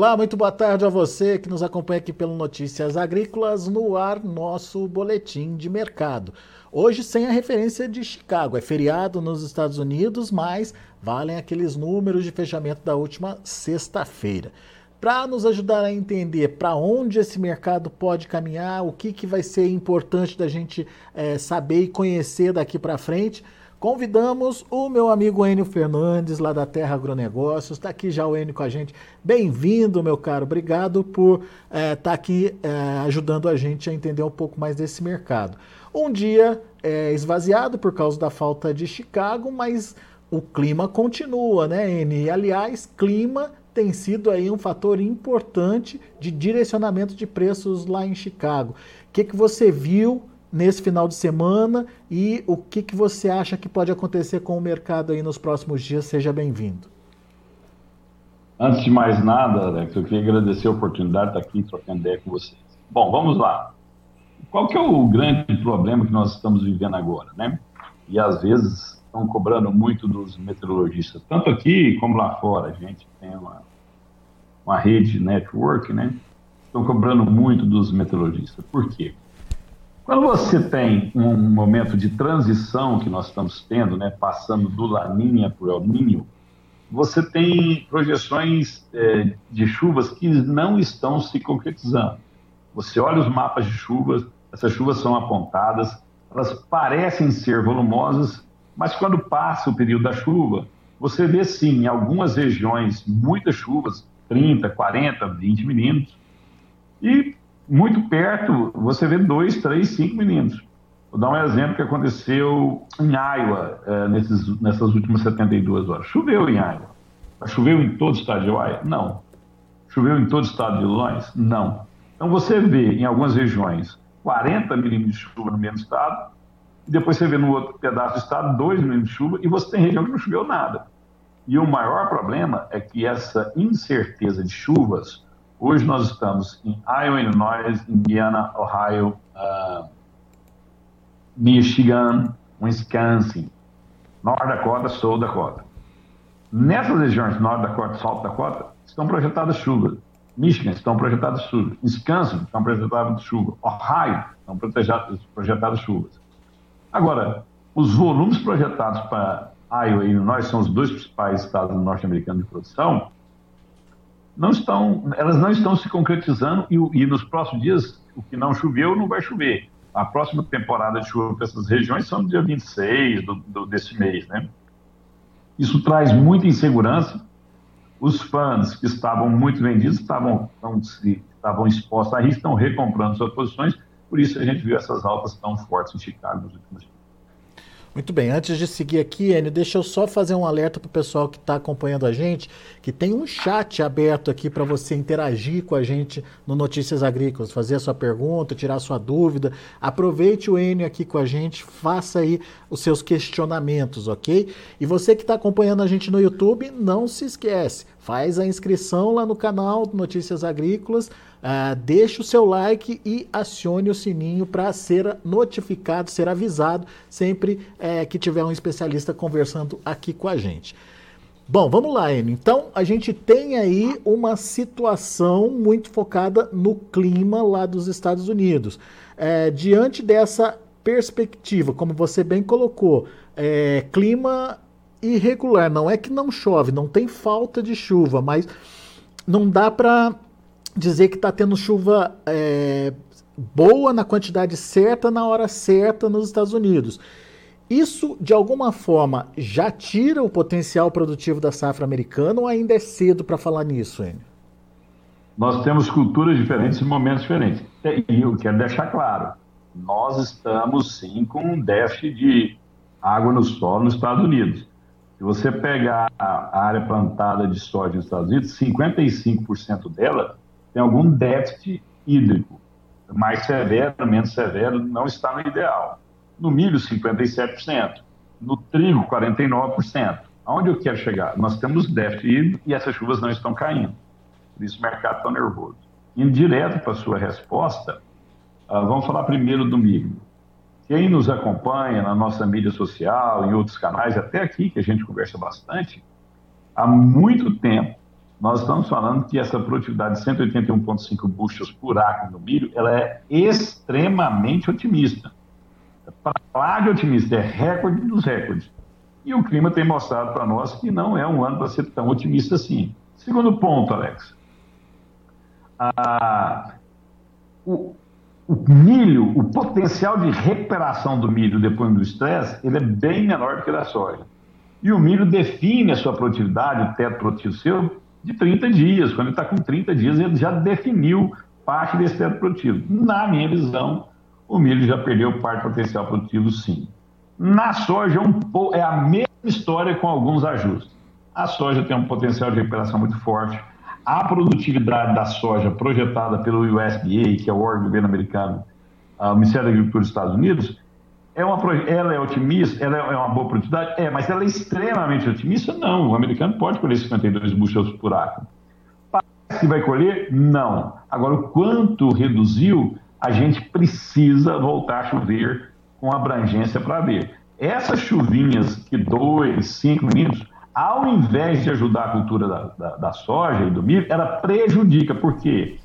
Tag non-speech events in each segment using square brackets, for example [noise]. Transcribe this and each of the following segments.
Olá, muito boa tarde a você que nos acompanha aqui pelo Notícias Agrícolas no ar, nosso boletim de mercado. Hoje sem a referência de Chicago, é feriado nos Estados Unidos, mas valem aqueles números de fechamento da última sexta-feira. Para nos ajudar a entender para onde esse mercado pode caminhar, o que, que vai ser importante da gente é, saber e conhecer daqui para frente, Convidamos o meu amigo Enio Fernandes, lá da Terra Agronegócios. Está aqui já o Enio com a gente. Bem-vindo, meu caro. Obrigado por estar é, tá aqui é, ajudando a gente a entender um pouco mais desse mercado. Um dia é, esvaziado por causa da falta de Chicago, mas o clima continua, né, Enio? Aliás, clima tem sido aí um fator importante de direcionamento de preços lá em Chicago. O que, que você viu nesse final de semana e o que, que você acha que pode acontecer com o mercado aí nos próximos dias. Seja bem-vindo. Antes de mais nada, Alex, eu queria agradecer a oportunidade de estar aqui trocando ideia com vocês. Bom, vamos lá. Qual que é o grande problema que nós estamos vivendo agora, né? E às vezes estão cobrando muito dos meteorologistas, tanto aqui como lá fora. A gente tem uma, uma rede network, né? Estão cobrando muito dos meteorologistas. Por quê? Quando você tem um momento de transição que nós estamos tendo, né, passando do Laninha para o El Ninho, você tem projeções é, de chuvas que não estão se concretizando. Você olha os mapas de chuvas, essas chuvas são apontadas, elas parecem ser volumosas, mas quando passa o período da chuva, você vê sim, em algumas regiões, muitas chuvas, 30, 40, 20 milímetros, e muito perto, você vê dois, três, cinco meninos. Vou dar um exemplo que aconteceu em Iowa é, nesses, nessas últimas 72 horas. Choveu em Iowa. Choveu em todo o estado de Iowa? Não. Choveu em todo o estado de Illinois? Não. Então você vê em algumas regiões 40 milímetros de chuva no mesmo estado, e depois você vê no outro pedaço do estado 2 milímetros de chuva, e você tem região que não choveu nada. E o maior problema é que essa incerteza de chuvas Hoje nós estamos em Iowa, Illinois, Indiana, Ohio, uh, Michigan, Wisconsin, North Dakota, South Dakota. Nessas regiões, North Dakota e South Dakota, estão projetadas chuvas. Michigan estão projetadas chuvas. Wisconsin estão projetadas chuvas. Ohio estão projetadas chuvas. Agora, os volumes projetados para Iowa e Illinois são os dois principais estados norte-americanos de produção não estão, elas não estão se concretizando e, e, nos próximos dias, o que não choveu, não vai chover. A próxima temporada de chuva para essas regiões são no dia 26 do, do, desse mês, né? Isso traz muita insegurança. Os fãs que estavam muito vendidos estavam, estavam, estavam expostos a risco, estão recomprando suas posições, por isso a gente viu essas altas tão fortes em Chicago nos últimos dias. Muito bem, antes de seguir aqui, Enio, deixa eu só fazer um alerta para o pessoal que está acompanhando a gente, que tem um chat aberto aqui para você interagir com a gente no Notícias Agrícolas, fazer a sua pergunta, tirar a sua dúvida. Aproveite o Enio aqui com a gente, faça aí os seus questionamentos, ok? E você que está acompanhando a gente no YouTube, não se esquece, faz a inscrição lá no canal Notícias Agrícolas, Uh, deixe o seu like e acione o sininho para ser notificado, ser avisado sempre uh, que tiver um especialista conversando aqui com a gente. Bom, vamos lá, Enio. Então, a gente tem aí uma situação muito focada no clima lá dos Estados Unidos. Uh, diante dessa perspectiva, como você bem colocou, é, clima irregular. Não é que não chove, não tem falta de chuva, mas não dá para dizer que está tendo chuva é, boa na quantidade certa, na hora certa nos Estados Unidos. Isso, de alguma forma, já tira o potencial produtivo da safra americana ou ainda é cedo para falar nisso, Enio? Nós temos culturas diferentes e momentos diferentes. E eu quero deixar claro, nós estamos sim com um déficit de água no solo nos Estados Unidos. Se você pegar a área plantada de soja nos Estados Unidos, 55% dela tem algum déficit hídrico, mais severo, menos severo, não está no ideal. No milho, 57%, no trigo, 49%. Aonde eu quero chegar? Nós temos déficit hídrico e essas chuvas não estão caindo. Por isso o mercado está nervoso. Indo direto para a sua resposta, uh, vamos falar primeiro do milho. Quem nos acompanha na nossa mídia social, em outros canais, até aqui que a gente conversa bastante, há muito tempo nós estamos falando que essa produtividade de 181,5 bushels por acre no milho, ela é extremamente otimista. Para lá de otimista, é recorde dos recordes. E o clima tem mostrado para nós que não é um ano para ser tão otimista assim. Segundo ponto, Alex. Ah, o, o, milho, o potencial de recuperação do milho depois do estresse, ele é bem menor do que da soja. E o milho define a sua produtividade, o teto produtivo seu, de 30 dias. Quando ele está com 30 dias, ele já definiu parte desse teto produtivo. Na minha visão, o milho já perdeu parte do potencial produtivo, sim. Na soja, é é a mesma história com alguns ajustes. A soja tem um potencial de recuperação muito forte. A produtividade da soja projetada pelo USDA, que é o órgão do governo americano, o Ministério da Agricultura dos Estados Unidos, é uma, ela é otimista, ela é uma boa produtividade? É, mas ela é extremamente otimista? Não. O americano pode colher 52 bushels por acre. Parece que vai colher? Não. Agora, o quanto reduziu, a gente precisa voltar a chover com abrangência para ver. Essas chuvinhas que dois, cinco minutos, ao invés de ajudar a cultura da, da, da soja e do milho, ela prejudica. Por quê?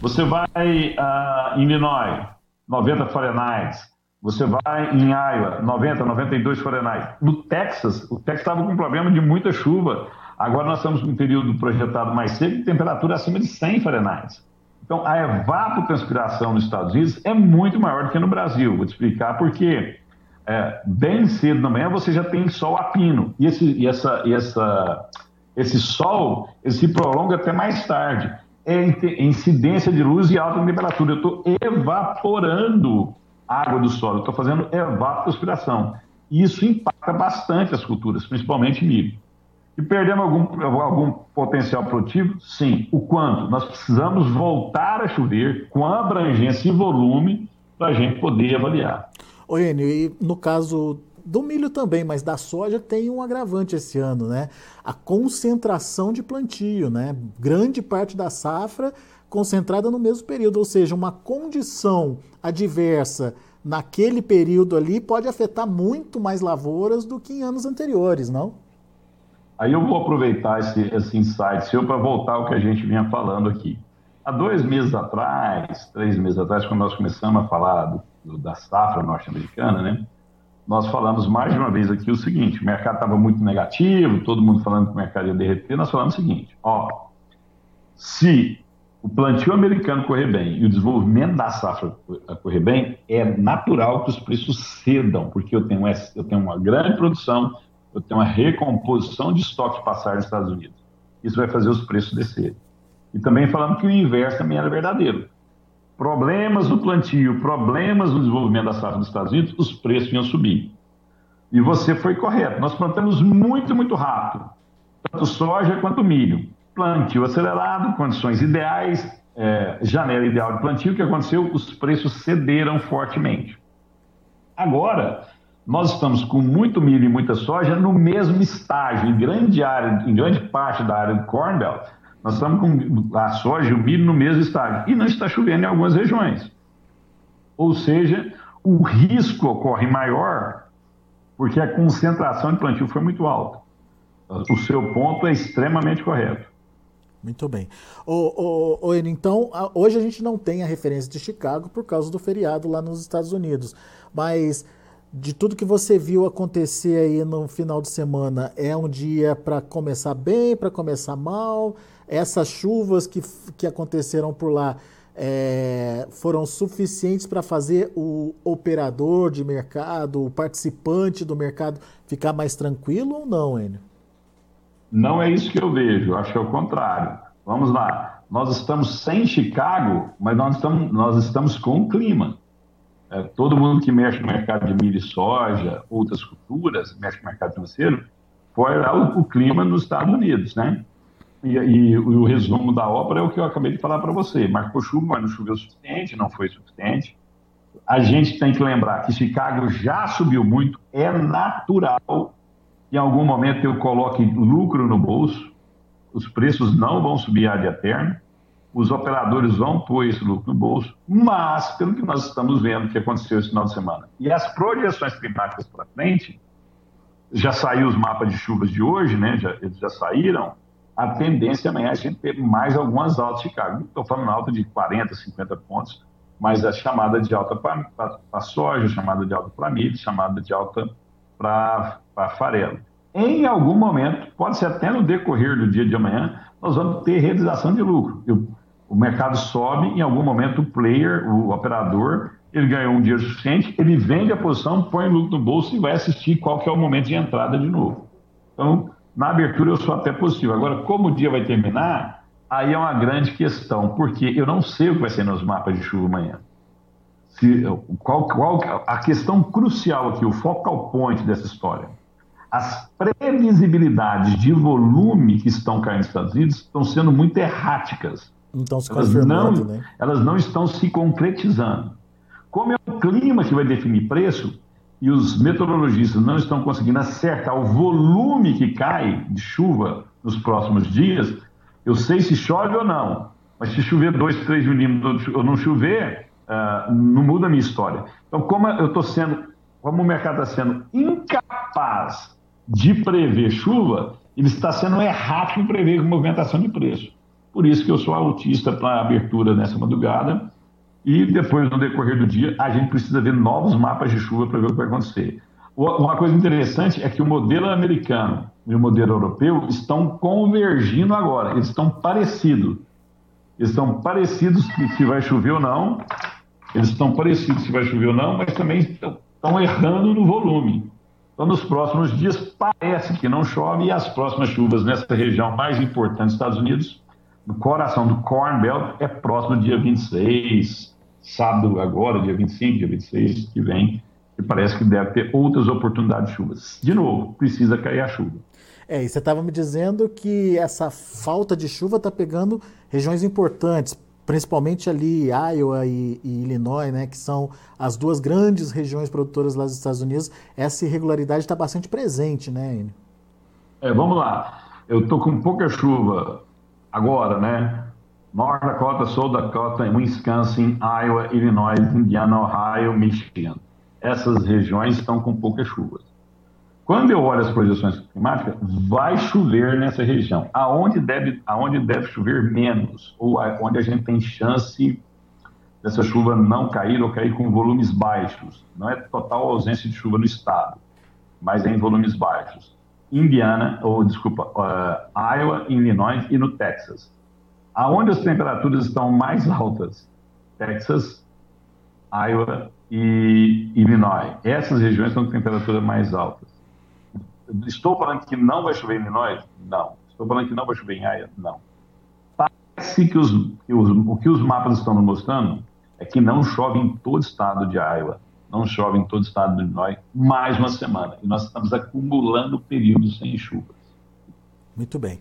Você vai uh, em Illinois, 90 Fahrenheit, você vai em Iowa, 90, 92 Fahrenheit. No Texas, o Texas estava com um problema de muita chuva. Agora nós estamos com um período projetado mais seco temperatura acima de 100 Fahrenheit. Então, a evapotranspiração nos Estados Unidos é muito maior do que no Brasil. Vou te explicar por quê. É, bem cedo da manhã você já tem sol a pino. E esse, e essa, e essa, esse sol ele se prolonga até mais tarde. É incidência de luz e alta temperatura. Eu estou evaporando água do solo, estou fazendo evapotranspiração. E isso impacta bastante as culturas, principalmente milho. E perdemos algum, algum potencial produtivo? Sim. O quanto? Nós precisamos voltar a chover com abrangência e volume para a gente poder avaliar. Oi, Enio, e no caso do milho também, mas da soja tem um agravante esse ano, né? A concentração de plantio, né? Grande parte da safra concentrada no mesmo período, ou seja, uma condição adversa naquele período ali pode afetar muito mais lavouras do que em anos anteriores, não? Aí eu vou aproveitar esse, esse insight seu para voltar ao que a gente vinha falando aqui. Há dois meses atrás, três meses atrás, quando nós começamos a falar do, do, da safra norte-americana, né? Nós falamos mais de uma vez aqui o seguinte: o mercado estava muito negativo, todo mundo falando que o mercado ia derreter. Nós falamos o seguinte: ó, se o plantio americano correr bem e o desenvolvimento da safra correr bem, é natural que os preços cedam, porque eu tenho, eu tenho uma grande produção, eu tenho uma recomposição de estoque de passagem nos Estados Unidos. Isso vai fazer os preços descerem. E também falando que o inverso também era verdadeiro. Problemas no plantio, problemas no desenvolvimento da safra nos Estados Unidos, os preços iam subir. E você foi correto. Nós plantamos muito, muito rápido, tanto soja quanto milho plantio acelerado, condições ideais, é, janela ideal de plantio, o que aconteceu? Os preços cederam fortemente. Agora, nós estamos com muito milho e muita soja no mesmo estágio, em grande área, em grande parte da área do Corn Belt, nós estamos com a soja e o milho no mesmo estágio, e não está chovendo em algumas regiões. Ou seja, o risco ocorre maior porque a concentração de plantio foi muito alta. O seu ponto é extremamente correto. Muito bem. Ô, ô, ô, então, hoje a gente não tem a referência de Chicago por causa do feriado lá nos Estados Unidos. Mas de tudo que você viu acontecer aí no final de semana, é um dia para começar bem, para começar mal? Essas chuvas que, que aconteceram por lá é, foram suficientes para fazer o operador de mercado, o participante do mercado ficar mais tranquilo ou não, Enio? Não é isso que eu vejo, acho que é o contrário. Vamos lá, nós estamos sem Chicago, mas nós estamos, nós estamos com o clima. É, todo mundo que mexe no mercado de milho e soja, outras culturas, mexe no mercado financeiro, foi lá o, o clima nos Estados Unidos, né? E, e, e, o resumo da ópera é o que eu acabei de falar para você. Marcou chuva, mas não choveu o suficiente, não foi suficiente. A gente tem que lembrar que Chicago já subiu muito, é natural em algum momento eu coloque lucro no bolso, os preços não vão subir a dia eterno, os operadores vão pôr esse lucro no bolso, mas, pelo que nós estamos vendo que aconteceu esse final de semana, e as projeções climáticas para frente, já saiu os mapas de chuvas de hoje, né? já, eles já saíram, a tendência amanhã é a gente ter mais algumas altas de Chicago. Estou falando alta de 40, 50 pontos, mas a chamada de alta para soja, chamada de alta para milho, chamada de alta para farelo. Em algum momento, pode ser até no decorrer do dia de amanhã, nós vamos ter realização de lucro. O mercado sobe, em algum momento o player, o operador, ele ganhou um dinheiro suficiente, ele vende a posição, põe lucro no bolso e vai assistir qual que é o momento de entrada de novo. Então, na abertura eu sou até positivo. Agora, como o dia vai terminar, aí é uma grande questão, porque eu não sei o que vai ser nos mapas de chuva amanhã. Se, qual, qual, a questão crucial aqui, o focal point dessa história. As previsibilidades de volume que estão caindo nos Estados Unidos estão sendo muito erráticas. Então, se elas não, né? elas não estão se concretizando. Como é o clima que vai definir preço, e os meteorologistas não estão conseguindo acertar o volume que cai de chuva nos próximos dias, eu sei se chove ou não. Mas se chover 2, 3 milímetros ou não chover, uh, não muda a minha história. Então, como eu estou sendo, como o mercado está sendo incapaz de prever chuva, ele está sendo errado em prever movimentação de preço. Por isso que eu sou autista para a abertura nessa madrugada e depois, no decorrer do dia, a gente precisa ver novos mapas de chuva para ver o que vai acontecer. Uma coisa interessante é que o modelo americano e o modelo europeu estão convergindo agora, eles estão parecidos. Eles estão parecidos se vai chover ou não, eles estão parecidos se vai chover ou não, mas também estão errando no volume. Então, nos próximos dias, parece que não chove e as próximas chuvas nessa região mais importante dos Estados Unidos, no coração do Corn Belt, é próximo do dia 26, sábado agora, dia 25, dia 26, que vem, e parece que deve ter outras oportunidades de chuvas. De novo, precisa cair a chuva. É, e você estava me dizendo que essa falta de chuva está pegando regiões importantes, principalmente ali Iowa e, e, Illinois, né, que são as duas grandes regiões produtoras lá dos Estados Unidos. Essa irregularidade está bastante presente, né, Enio? É, vamos lá. Eu estou com pouca chuva agora, né? North Dakota, South Dakota, Wisconsin, Iowa, Illinois, Indiana, Ohio, Michigan. Essas regiões estão com poucas chuvas. Quando eu olho as projeções climáticas, vai chover nessa região. Aonde deve, aonde deve chover menos, ou onde a gente tem chance dessa chuva não cair ou cair com volumes baixos. Não é total ausência de chuva no estado, mas é em volumes baixos. Indiana, ou desculpa, uh, Iowa, Illinois e no Texas. Aonde as temperaturas estão mais altas? Texas, Iowa e Illinois. Essas regiões estão com temperaturas mais altas. Estou falando que não vai chover em Illinois? Não. Estou falando que não vai chover em Iowa? Não. Parece que, os, que os, o que os mapas estão mostrando é que não chove em todo o estado de Iowa, não chove em todo o estado de Illinois mais uma semana. E nós estamos acumulando períodos sem chuva. Muito bem.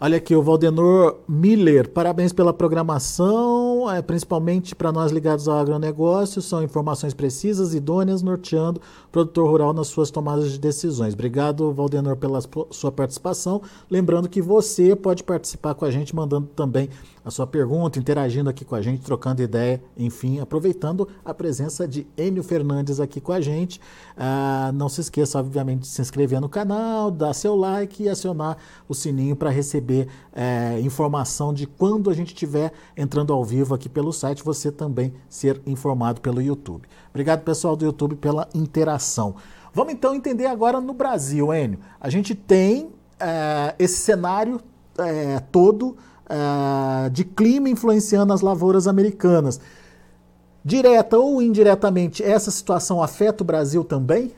Olha aqui, o Valdenor Miller, parabéns pela programação, é, principalmente para nós ligados ao agronegócio, são informações precisas, idôneas, norteando o produtor rural nas suas tomadas de decisões. Obrigado, Valdenor, pela sua participação. Lembrando que você pode participar com a gente, mandando também a sua pergunta, interagindo aqui com a gente, trocando ideia, enfim, aproveitando a presença de Enio Fernandes aqui com a gente. Ah, não se esqueça, obviamente, de se inscrever no canal, dar seu like e acionar o sininho para receber é, informação de quando a gente estiver entrando ao vivo aqui pelo site, você também ser informado pelo YouTube. Obrigado, pessoal do YouTube, pela interação. Vamos então entender agora no Brasil, Enio. A gente tem é, esse cenário é, todo uh, de clima influenciando as lavouras americanas. Direta ou indiretamente, essa situação afeta o Brasil também?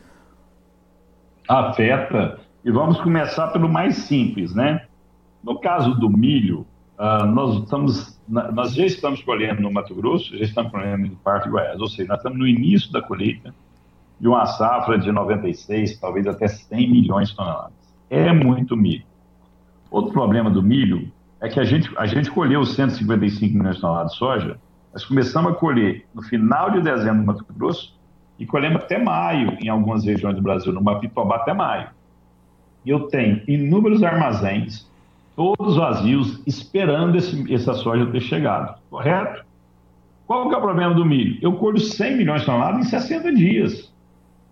Afeta. E vamos começar pelo mais simples, né? No caso do milho, uh, nós, estamos, nós já estamos colhendo no Mato Grosso, já estamos colhendo no Parque Goiás, ou seja, nós estamos no início da colheita de uma safra de 96, talvez até 100 milhões de toneladas. É muito milho. Outro problema do milho é que a gente, a gente colheu 155 milhões de toneladas de soja, nós começamos a colher no final de dezembro no Mato Grosso e colhemos até maio em algumas regiões do Brasil, no Mapitobá até maio. E eu tenho inúmeros armazéns, todos vazios, esperando esse, essa soja ter chegado, correto? Qual que é o problema do milho? Eu colho 100 milhões de toneladas em 60 dias,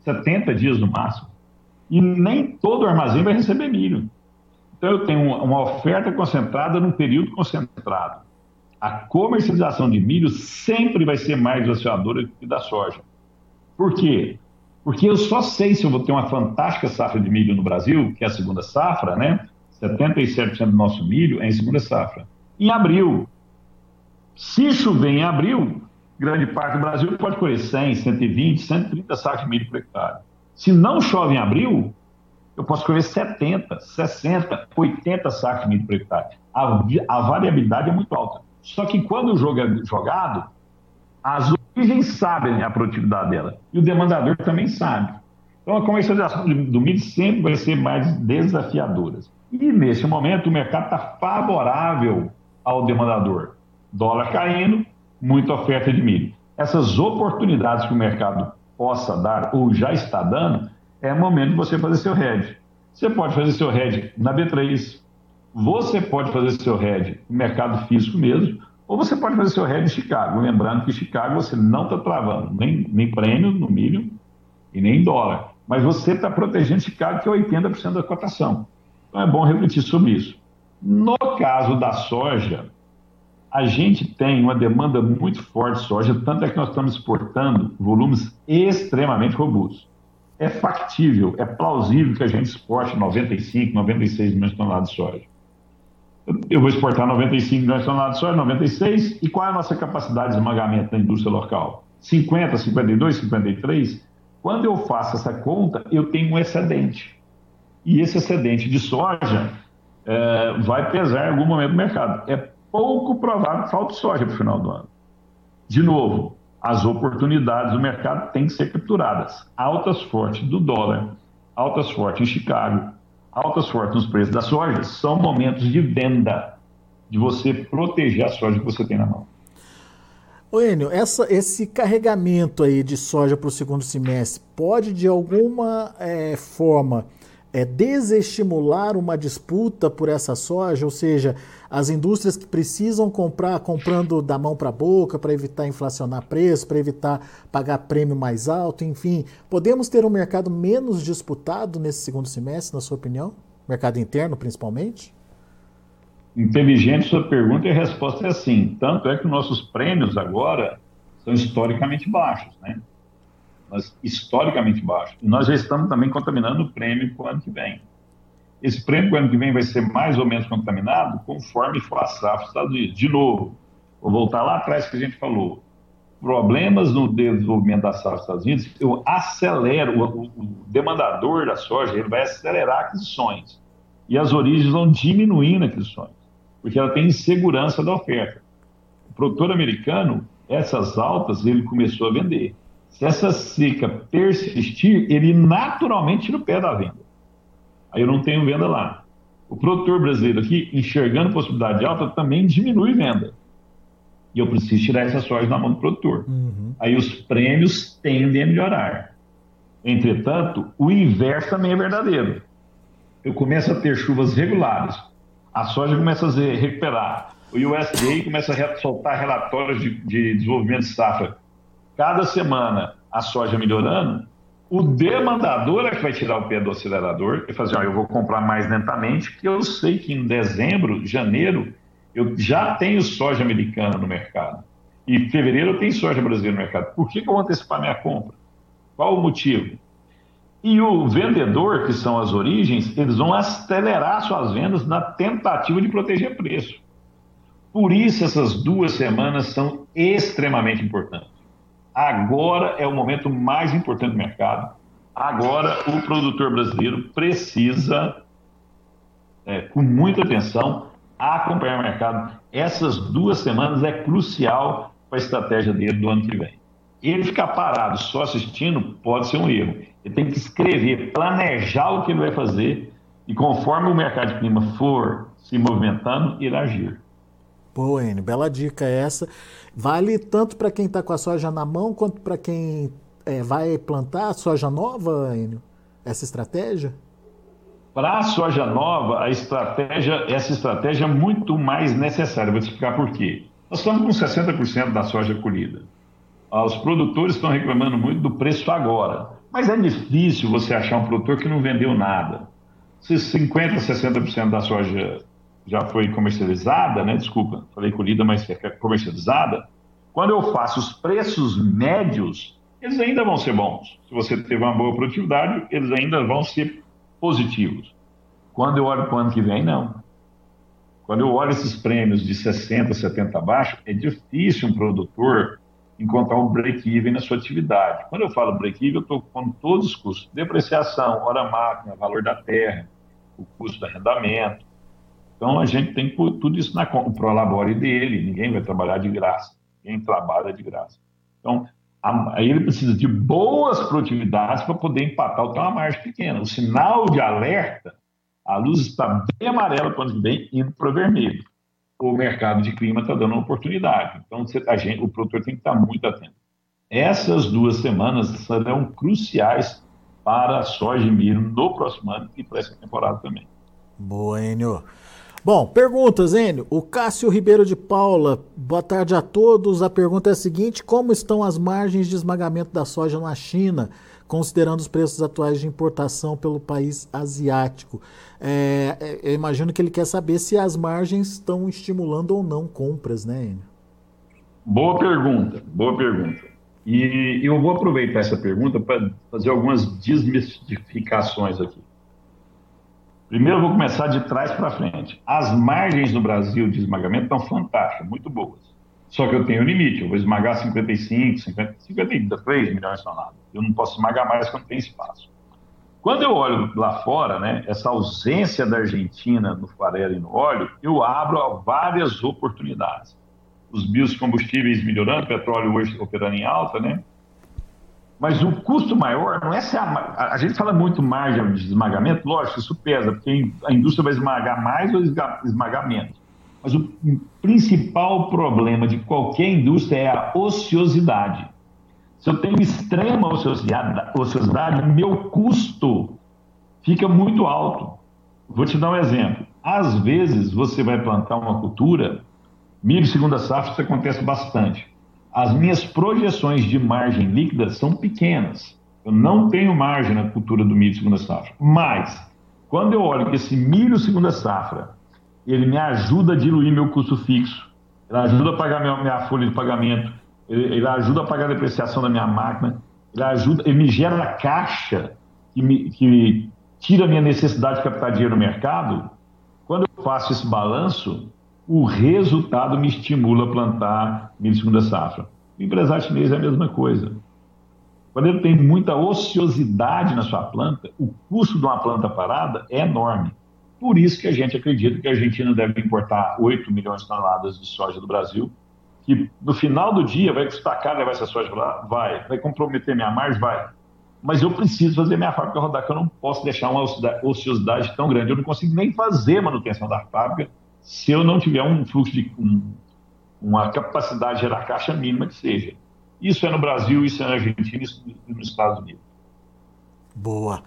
70 dias no máximo. E nem todo armazém vai receber milho. Então, eu tenho uma oferta concentrada num período concentrado. A comercialização de milho sempre vai ser mais desafiadora que da soja. Por quê? Porque eu só sei se eu vou ter uma fantástica safra de milho no Brasil, que é a segunda safra, né? 77% do nosso milho é em segunda safra. Em abril. Se chover em abril, grande parte do Brasil pode colher 100, 120, 130 sacos de milho por hectare. Se não chove em abril, eu posso colher 70, 60, 80 sacos de milho por hectare. A, a variabilidade é muito alta. Só que quando o jogo é jogado, as origens sabem a produtividade dela e o demandador também sabe. Então a comercialização do milho sempre vai ser mais desafiadora. E nesse momento o mercado está favorável ao demandador. Dólar caindo, muita oferta de milho. Essas oportunidades que o mercado possa dar ou já está dando, é momento de você fazer seu hedge. Você pode fazer seu hedge na B3, você pode fazer seu hedge no mercado físico mesmo, ou você pode fazer seu hedge em Chicago. Lembrando que em Chicago você não está travando nem, nem prêmio no milho e nem em dólar. Mas você está protegendo Chicago, que é 80% da cotação. Então é bom refletir sobre isso. No caso da soja, a gente tem uma demanda muito forte de soja, tanto é que nós estamos exportando volumes extremamente robustos. É factível, é plausível que a gente exporte 95, 96 milhões de toneladas de soja. Eu vou exportar 95 milhões de toneladas de soja, 96, e qual é a nossa capacidade de esmagamento da indústria local? 50, 52, 53? Quando eu faço essa conta, eu tenho um excedente. E esse excedente de soja é, vai pesar em algum momento no mercado. É pouco provável que falte soja para o final do ano. De novo, as oportunidades do mercado têm que ser capturadas. Altas fortes do dólar, altas fortes em Chicago, altas fortes nos preços da soja, são momentos de venda, de você proteger a soja que você tem na mão. Ô Enio, essa, esse carregamento aí de soja para o segundo semestre pode de alguma é, forma é, desestimular uma disputa por essa soja, ou seja, as indústrias que precisam comprar, comprando da mão para a boca para evitar inflacionar preço, para evitar pagar prêmio mais alto, enfim, podemos ter um mercado menos disputado nesse segundo semestre, na sua opinião? Mercado interno, principalmente? Inteligente sua pergunta e a resposta é sim. Tanto é que nossos prêmios agora são historicamente baixos, né? Mas historicamente baixo. E nós já estamos também contaminando o prêmio para o ano que vem. Esse prêmio para o ano que vem vai ser mais ou menos contaminado conforme for a safra dos Estados Unidos. De novo, vou voltar lá atrás que a gente falou. Problemas no desenvolvimento da safra dos Estados Unidos, eu acelero, o, o demandador da soja, ele vai acelerar aquisições. E as origens vão diminuindo aquisições, porque ela tem insegurança da oferta. O produtor americano, essas altas, ele começou a vender. Se essa seca persistir, ele naturalmente tira o pé da venda. Aí eu não tenho venda lá. O produtor brasileiro aqui, enxergando possibilidade de alta, também diminui venda. E eu preciso tirar essa soja da mão do produtor. Uhum. Aí os prêmios tendem a melhorar. Entretanto, o inverso também é verdadeiro. Eu começo a ter chuvas regulares, a soja começa a recuperar, o USDA começa a soltar relatórios de, de desenvolvimento de safra cada semana a soja melhorando, o demandador é que vai tirar o pé do acelerador e fazer, ó, eu vou comprar mais lentamente, porque eu sei que em dezembro, janeiro, eu já tenho soja americana no mercado. E em fevereiro eu tenho soja brasileira no mercado. Por que, que eu vou antecipar minha compra? Qual o motivo? E o vendedor, que são as origens, eles vão acelerar suas vendas na tentativa de proteger preço. Por isso, essas duas semanas são extremamente importantes. Agora é o momento mais importante do mercado. Agora o produtor brasileiro precisa, é, com muita atenção, acompanhar o mercado. Essas duas semanas é crucial para a estratégia dele do ano que vem. Ele ficar parado só assistindo pode ser um erro. Ele tem que escrever, planejar o que ele vai fazer e conforme o mercado de clima for se movimentando, ir agir. Boa, Enio, bela dica essa. Vale tanto para quem está com a soja na mão quanto para quem é, vai plantar soja nova, Enio? Essa estratégia? Para a soja nova, a estratégia, essa estratégia é muito mais necessária. Vou te explicar por quê. Nós estamos com 60% da soja colhida. Ah, os produtores estão reclamando muito do preço agora. Mas é difícil você achar um produtor que não vendeu nada. se 50%, 60% da soja já foi comercializada, né? Desculpa, falei colhida, mas é comercializada. Quando eu faço os preços médios, eles ainda vão ser bons. Se você teve uma boa produtividade, eles ainda vão ser positivos. Quando eu olho para o ano que vem, não. Quando eu olho esses prêmios de 60, 70 abaixo, é difícil um produtor encontrar um break-even na sua atividade. Quando eu falo break-even, eu estou com todos os custos: depreciação, hora máquina, valor da terra, o custo do arrendamento. Então a gente tem tudo isso na o prolabore dele, ninguém vai trabalhar de graça, ninguém trabalha de graça. Então, aí ele precisa de boas produtividades para poder empatar o uma margem pequena. O sinal de alerta, a luz está bem amarela para o ano que vem, indo para vermelho o mercado de clima está dando uma oportunidade. Então, você, a gente, o produtor tem que estar muito atento. Essas duas semanas serão cruciais para a soja e milho no próximo ano e para essa temporada também. Boa, Enio. Bom, perguntas, Enio. O Cássio Ribeiro de Paula, boa tarde a todos. A pergunta é a seguinte: como estão as margens de esmagamento da soja na China? considerando os preços atuais de importação pelo país asiático. É, é, eu imagino que ele quer saber se as margens estão estimulando ou não compras, né, Enio? Boa pergunta, boa pergunta. E eu vou aproveitar essa pergunta para fazer algumas desmistificações aqui. Primeiro, vou começar de trás para frente. As margens no Brasil de esmagamento estão fantásticas, muito boas. Só que eu tenho um limite, eu vou esmagar 55, 50, 53 milhões de toneladas. Eu não posso esmagar mais quando tem espaço. Quando eu olho lá fora, né, essa ausência da Argentina no farelo e no óleo, eu abro várias oportunidades. Os biocombustíveis melhorando, petróleo hoje operando em alta, né? Mas o custo maior não é se a, a gente fala muito margem de esmagamento, lógico, isso pesa, porque a indústria vai esmagar mais ou esmagar menos. Mas o principal problema de qualquer indústria é a ociosidade. Se eu tenho extrema ociosidade, ociosidade meu custo fica muito alto. Vou te dar um exemplo. Às vezes, você vai plantar uma cultura, milho segunda safra, isso acontece bastante. As minhas projeções de margem líquida são pequenas. Eu não tenho margem na cultura do milho segunda safra. Mas, quando eu olho que esse milho segunda safra ele me ajuda a diluir meu custo fixo, ele ajuda a pagar minha, minha folha de pagamento, ele, ele, ajuda a pagar a depreciação da minha máquina, ele ajuda, ele me gera caixa que me, que tira a minha necessidade de captar dinheiro no mercado. Quando eu faço esse balanço, o resultado me estimula a plantar milho segunda safra. O empresário chinês é a mesma coisa. Quando ele tem muita ociosidade na sua planta, o custo de uma planta parada é enorme. Por isso que a gente acredita que a Argentina deve importar 8 milhões de toneladas de soja do Brasil, que no final do dia vai custar caro levar essa soja lá? Vai. Vai comprometer minha margem? Vai. Mas eu preciso fazer minha fábrica rodar, que eu não posso deixar uma ociosidade tão grande. Eu não consigo nem fazer manutenção da fábrica se eu não tiver um fluxo de um, uma capacidade de gerar caixa mínima que seja. Isso é no Brasil, isso é na Argentina, isso nos Estados Unidos. Boa.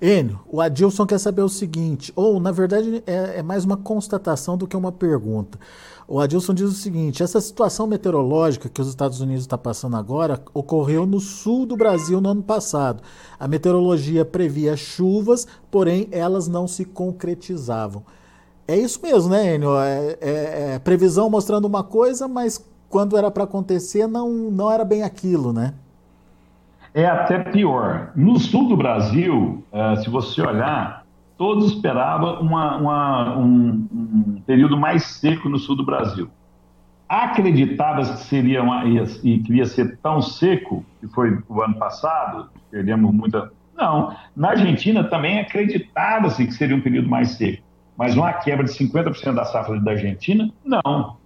Enio, o Adilson quer saber o seguinte, ou na verdade é, é, mais uma constatação do que uma pergunta. O Adilson diz o seguinte: essa situação meteorológica que os Estados Unidos está passando agora ocorreu no sul do Brasil no ano passado. A meteorologia previa chuvas, porém elas não se concretizavam. É isso mesmo, né, Enio? É, é, é previsão mostrando uma coisa, mas quando era para acontecer não, não era bem aquilo, né? é até pior. No sul do Brasil, é, se você olhar, todos esperavam uma, uma, um, um, período mais seco no sul do Brasil. Acreditava que seria uma, e que ia ser tão seco, que foi o ano passado, perdemos muita. Não, na Argentina também acreditava-se que seria um período mais seco. Mas uma quebra de 50% da safra da Argentina, não.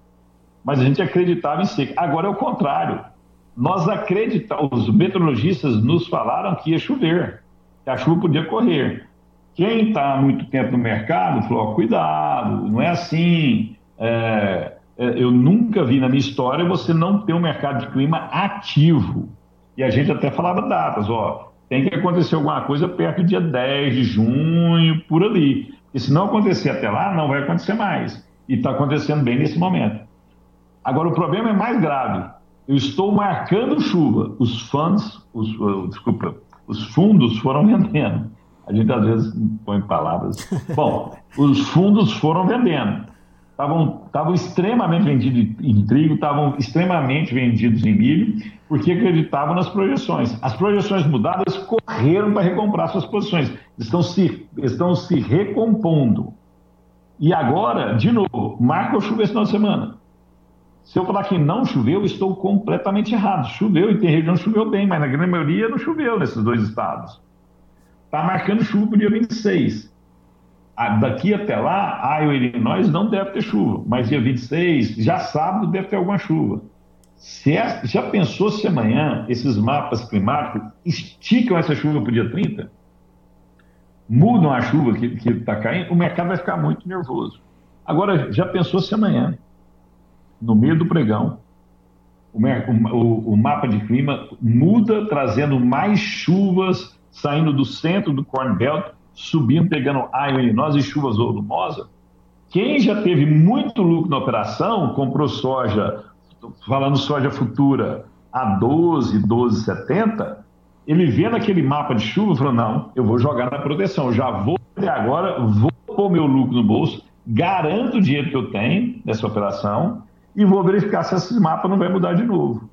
Mas a gente acreditava em seco. Agora é o contrário nós acreditamos, os meteorologistas nos falaram que ia chover, que a chuva podia correr. Quem está muito tempo no mercado falou: cuidado, não é assim. É, é, eu nunca vi na minha história você não ter um mercado de clima ativo. E a gente até falava datas, ó, tem que acontecer alguma coisa perto do dia 10 de junho, por ali. E se não acontecer até lá, não vai acontecer mais. E está acontecendo bem nesse momento. Agora, o problema é mais grave eu estou marcando chuva. Os fundos, os, desculpa, os fundos foram [laughs] vendendo. A gente às vezes põe palavras. Bom, os fundos foram vendendo. Estavam extremamente vendidos em trigo, estavam extremamente vendidos em milho, porque acreditavam nas projeções. As projeções mudadas correram para recomprar suas posições. Estão se, estão se recompondo. E agora, de novo, marca chuva esse final de semana. Se eu falar que não choveu, estou completamente errado. Choveu e tem região que choveu bem, mas na grande maioria não choveu nesses dois estados. Está marcando chuva para o dia 26. Ah, daqui até lá, Iowa e Illinois não deve ter chuva, mas dia 26, já sábado, deve ter alguma chuva. Se é, já pensou se amanhã esses mapas climáticos esticam essa chuva para o dia 30? Mudam a chuva que está caindo, o mercado vai ficar muito nervoso. Agora, já pensou se amanhã no meio do pregão, o, o, o, mapa de clima muda, trazendo mais chuvas saindo do centro do Corn Belt, subindo, pegando Iowa, Illinois e chuvas volumosas. Quem já teve muito lucro na operação, comprou soja, falando soja futura, a 12, 12,70, ele vendo aquele mapa de chuva, falou, não, eu vou jogar na proteção, já vou agora, vou pôr meu lucro no bolso, garanto o dinheiro que eu tenho nessa operação, e vou verificar se esse mapa não vai mudar de novo.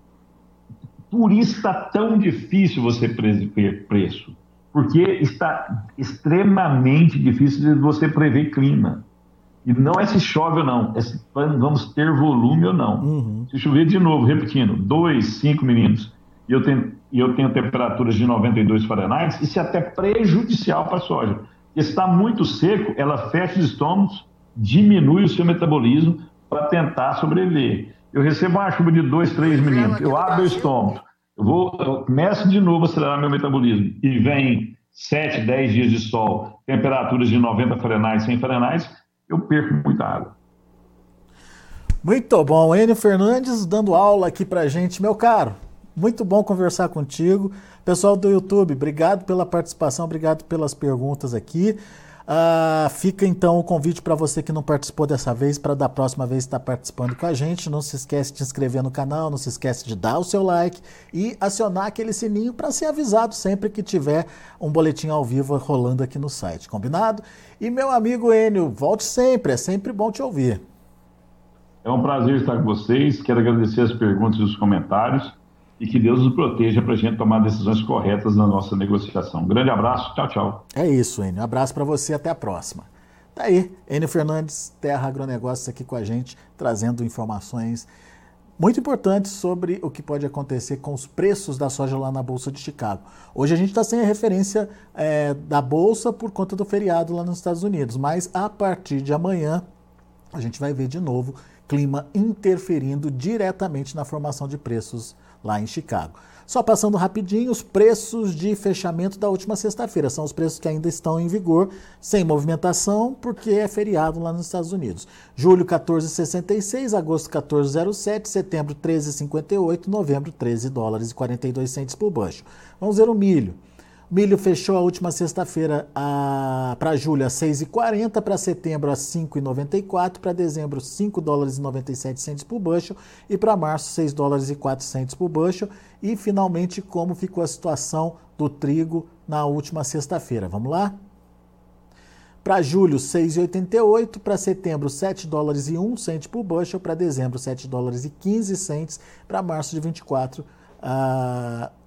Por isso está tão difícil você prever preço, porque está extremamente difícil de você prever clima. E não é se chove ou não, é se vamos ter volume ou não. Uhum. Se chover de novo, repetindo, 2, 5 milímetros, e eu tenho, e eu tenho temperaturas de 92 Fahrenheit, isso é até prejudicial para a soja. Está muito seco, ela fecha os estômagos, diminui o seu metabolismo, para tentar sobreviver. Eu recebo uma chuva de 2, 3 milímetros, eu abro o estômago, vou, eu começo de novo a acelerar meu metabolismo e vem 7, 10 dias de sol, temperaturas de 90 Fahrenheit, 100 Fahrenheit, eu perco muita água. Muito bom, Enio Fernandes dando aula aqui pra gente, meu caro. Muito bom conversar contigo. Pessoal do YouTube, obrigado pela participação, obrigado pelas perguntas aqui. Uh, fica então o convite para você que não participou dessa vez, para da próxima vez estar participando com a gente. Não se esquece de se inscrever no canal, não se esquece de dar o seu like e acionar aquele sininho para ser avisado sempre que tiver um boletim ao vivo rolando aqui no site. Combinado? E meu amigo Enio, volte sempre, é sempre bom te ouvir. É um prazer estar com vocês. Quero agradecer as perguntas e os comentários e que Deus nos proteja para a gente tomar decisões corretas na nossa negociação. Um grande abraço, tchau, tchau. É isso, Enio. Um abraço para você, até a próxima. Tá aí, Enio Fernandes, Terra Agronegócios aqui com a gente, trazendo informações muito importantes sobre o que pode acontecer com os preços da soja lá na Bolsa de Chicago. Hoje a gente está sem a referência é, da Bolsa por conta do feriado lá nos Estados Unidos, mas a partir de amanhã a gente vai ver de novo clima interferindo diretamente na formação de preços lá em Chicago. Só passando rapidinho, os preços de fechamento da última sexta-feira são os preços que ainda estão em vigor, sem movimentação, porque é feriado lá nos Estados Unidos. Julho 14,66, agosto 14,07, setembro 13,58, novembro 13 dólares e 42 centos por baixo. Vamos ver o milho. Milho fechou a última sexta-feira para julho a 6,40, para setembro a 5,94, para dezembro 5 dólares e 97 centos por bushel e para março 6 dólares e 4 centos por bushel. E finalmente como ficou a situação do trigo na última sexta-feira. Vamos lá? Para julho, 6,88. Para setembro, 7 dólares e 1 cento por bushel. Para dezembro, 7 dólares e 15 centos. Para março de 24, uh,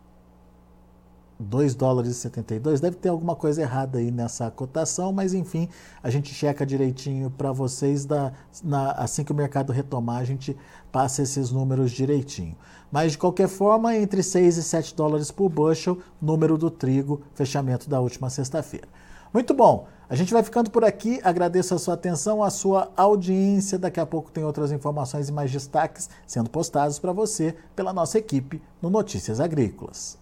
2 dólares e 72. Deve ter alguma coisa errada aí nessa cotação, mas enfim, a gente checa direitinho para vocês. Da, na, assim que o mercado retomar, a gente passa esses números direitinho. Mas de qualquer forma, entre 6 e 7 dólares por bushel, número do trigo, fechamento da última sexta-feira. Muito bom. A gente vai ficando por aqui. Agradeço a sua atenção, a sua audiência. Daqui a pouco tem outras informações e mais destaques sendo postados para você pela nossa equipe no Notícias Agrícolas.